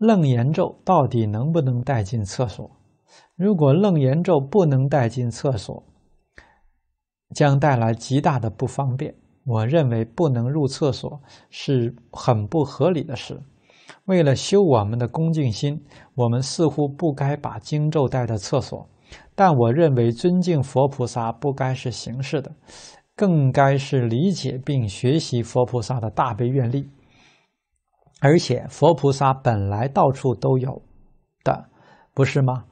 楞严咒到底能不能带进厕所？如果楞严咒不能带进厕所，将带来极大的不方便。我认为不能入厕所是很不合理的事。为了修我们的恭敬心，我们似乎不该把经咒带到厕所。但我认为尊敬佛菩萨不该是形式的，更该是理解并学习佛菩萨的大悲愿力。而且佛菩萨本来到处都有的，不是吗？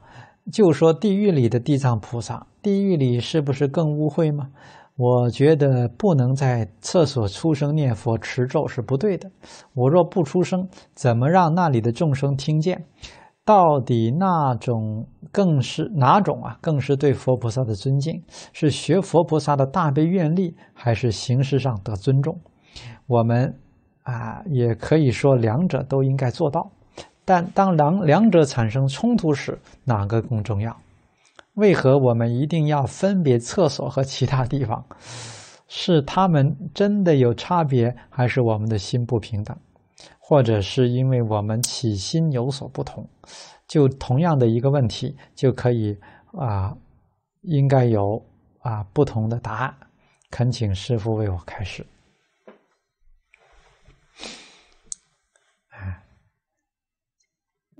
就说地狱里的地藏菩萨，地狱里是不是更污秽吗？我觉得不能在厕所出声念佛持咒是不对的。我若不出声，怎么让那里的众生听见？到底那种更是哪种啊？更是对佛菩萨的尊敬？是学佛菩萨的大悲愿力，还是形式上的尊重？我们啊，也可以说两者都应该做到。但当两两者产生冲突时，哪个更重要？为何我们一定要分别厕所和其他地方？是他们真的有差别，还是我们的心不平等？或者是因为我们起心有所不同？就同样的一个问题，就可以啊，应该有啊不同的答案。恳请师父为我开示。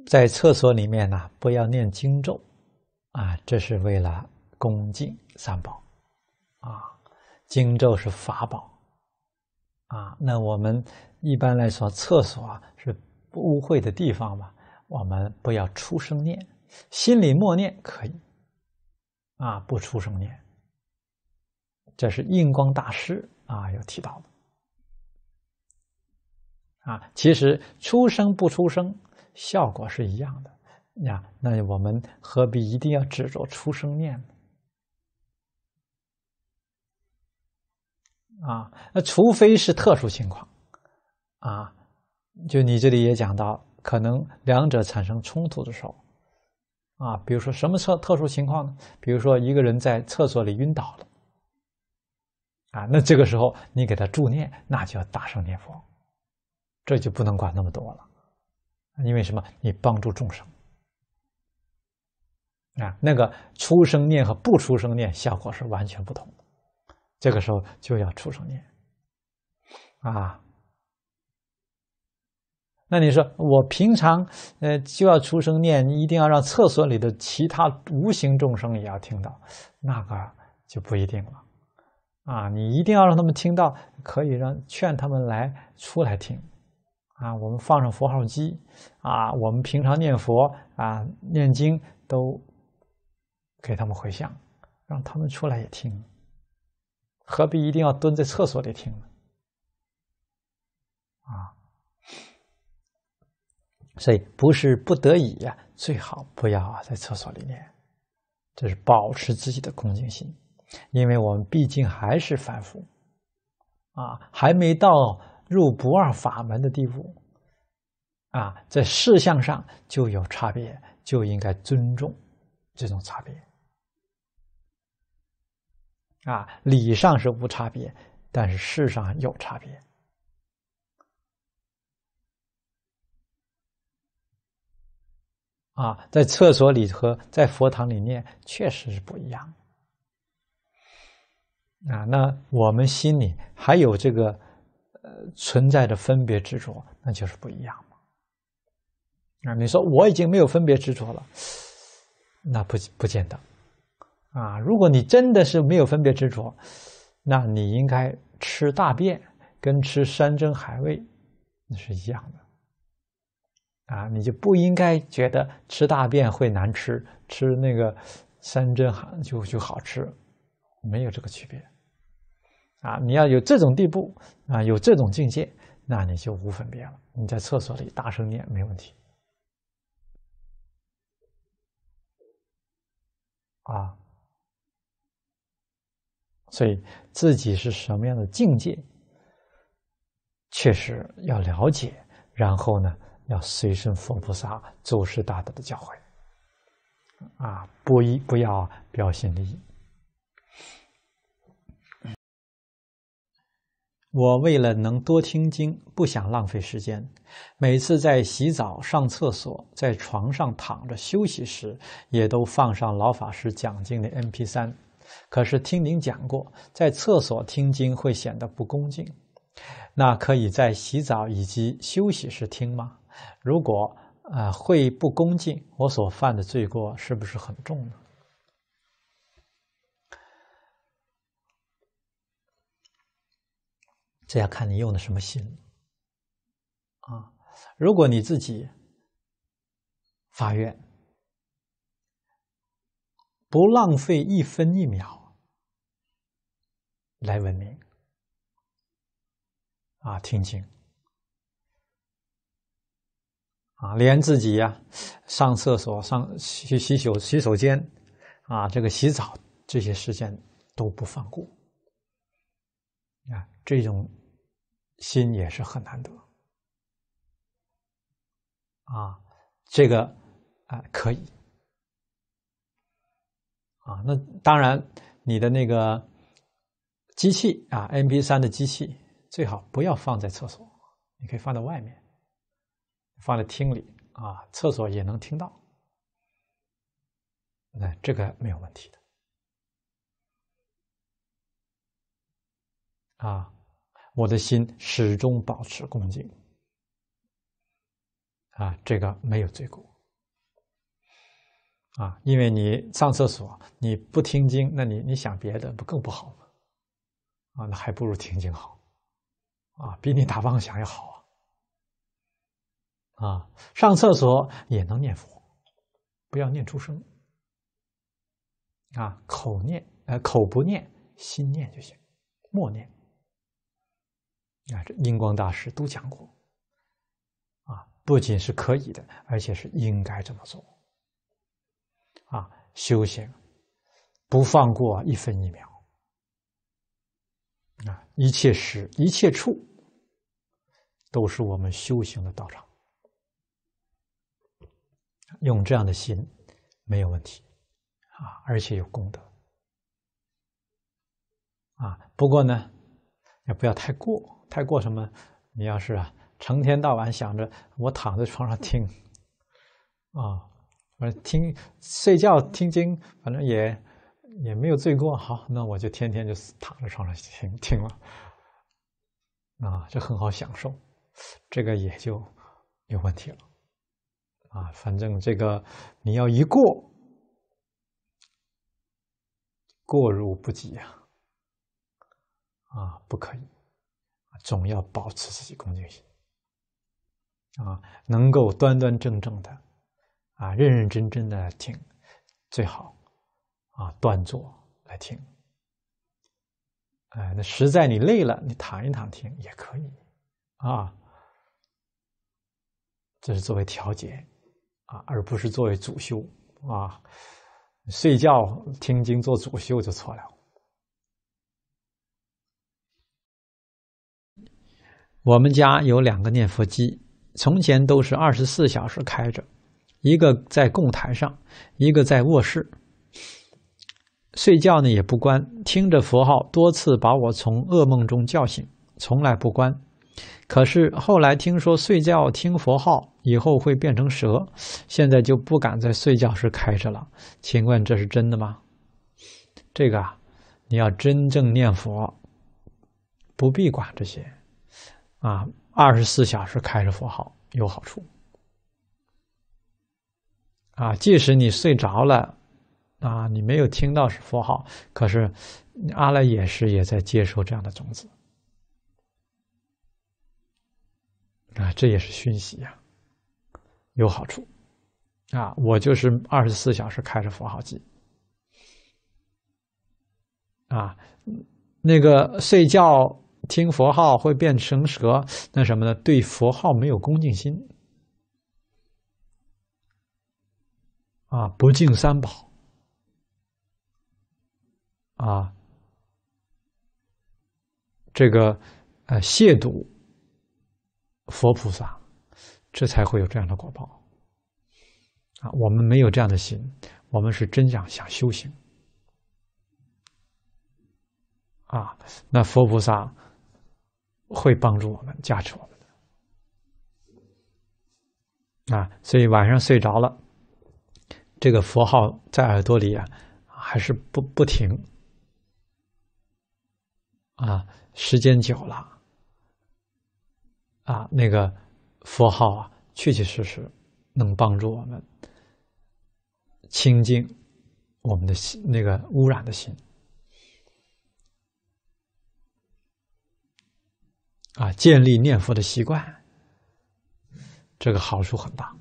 在厕所里面呢，不要念经咒。啊，这是为了恭敬三宝，啊，经咒是法宝，啊，那我们一般来说，厕所是污秽的地方嘛，我们不要出声念，心里默念可以，啊，不出声念，这是印光大师啊有提到的，啊，其实出声不出声，效果是一样的。呀，那我们何必一定要执着出声念呢？啊，那除非是特殊情况，啊，就你这里也讲到，可能两者产生冲突的时候，啊，比如说什么特特殊情况呢？比如说一个人在厕所里晕倒了，啊，那这个时候你给他助念，那就要大声念佛，这就不能管那么多了，因为什么？你帮助众生。啊，那个出声念和不出声念效果是完全不同的，这个时候就要出声念，啊，那你说我平常呃就要出声念，你一定要让厕所里的其他无形众生也要听到，那个就不一定了，啊，你一定要让他们听到，可以让劝他们来出来听，啊，我们放上佛号机，啊，我们平常念佛啊念经都。给他们回向，让他们出来也听，何必一定要蹲在厕所里听呢？啊，所以不是不得已呀，最好不要在厕所里念，这是保持自己的恭敬心，因为我们毕竟还是凡夫，啊，还没到入不二法门的地步，啊，在事项上就有差别，就应该尊重这种差别。啊，理上是无差别，但是事上有差别。啊，在厕所里和在佛堂里念确实是不一样。啊，那我们心里还有这个呃存在着分别执着，那就是不一样嘛。啊，你说我已经没有分别执着了，那不不见得。啊，如果你真的是没有分别执着，那你应该吃大便跟吃山珍海味那是一样的。啊，你就不应该觉得吃大便会难吃，吃那个山珍海就就好吃，没有这个区别。啊，你要有这种地步啊，有这种境界，那你就无分别了。你在厕所里大声念没问题。啊。所以自己是什么样的境界，确实要了解，然后呢，要随顺佛菩萨、祖师大德的教诲，啊，不一不要标新立异。我为了能多听经，不想浪费时间，每次在洗澡、上厕所、在床上躺着休息时，也都放上老法师讲经的 MP3。可是听您讲过，在厕所听经会显得不恭敬，那可以在洗澡以及休息时听吗？如果、呃、会不恭敬，我所犯的罪过是不是很重呢？这要看你用的什么心啊！如果你自己发愿，不浪费一分一秒来文明啊，听经啊，连自己呀、啊、上厕所、上去洗手洗手间啊，这个洗澡这些时间都不放过啊，这种。心也是很难得。啊，这个啊可以。啊，那当然你的那个机器啊，MP 三的机器最好不要放在厕所，你可以放在外面，放在厅里啊，厕所也能听到，那这个没有问题的。啊。我的心始终保持恭敬，啊，这个没有罪过，啊，因为你上厕所你不听经，那你你想别的不更不好吗？啊，那还不如听经好，啊，比你打妄想要好啊，啊，上厕所也能念佛，不要念出声，啊，口念，呃，口不念，心念就行，默念。啊，这印光大师都讲过，啊，不仅是可以的，而且是应该这么做。啊，修行不放过一分一秒，啊，一切时一切处都是我们修行的道场，用这样的心没有问题，啊，而且有功德，啊，不过呢，也不要太过。太过什么？你要是啊，成天到晚想着我躺在床上听，啊，我听睡觉听经，反正也也没有罪过。好，那我就天天就躺在床上听听了，啊，就很好享受，这个也就有问题了，啊，反正这个你要一过，过犹不及呀，啊，不可以。总要保持自己恭敬心，啊，能够端端正正的，啊，认认真真的听，最好，啊，端坐来听，哎，那实在你累了，你躺一躺听也可以，啊，这是作为调节，啊，而不是作为主修，啊，睡觉听经做主修就错了。我们家有两个念佛机，从前都是二十四小时开着，一个在供台上，一个在卧室。睡觉呢也不关，听着佛号，多次把我从噩梦中叫醒，从来不关。可是后来听说睡觉听佛号以后会变成蛇，现在就不敢在睡觉时开着了。请问这是真的吗？这个啊，你要真正念佛，不必管这些。啊，二十四小时开着佛号有好处。啊，即使你睡着了，啊，你没有听到是佛号，可是阿赖耶识也在接受这样的种子。啊，这也是讯息呀，有好处。啊，我就是二十四小时开着佛号机。啊，那个睡觉。听佛号会变成蛇，那什么呢？对佛号没有恭敬心啊，不敬三宝啊，这个呃亵渎佛菩萨，这才会有这样的果报啊。我们没有这样的心，我们是真想想修行啊。那佛菩萨。会帮助我们、加持我们的啊。所以晚上睡着了，这个佛号在耳朵里啊，还是不不停啊。时间久了啊，那个佛号啊，确确实实能帮助我们清净我们的心，那个污染的心。啊，建立念佛的习惯，这个好处很大。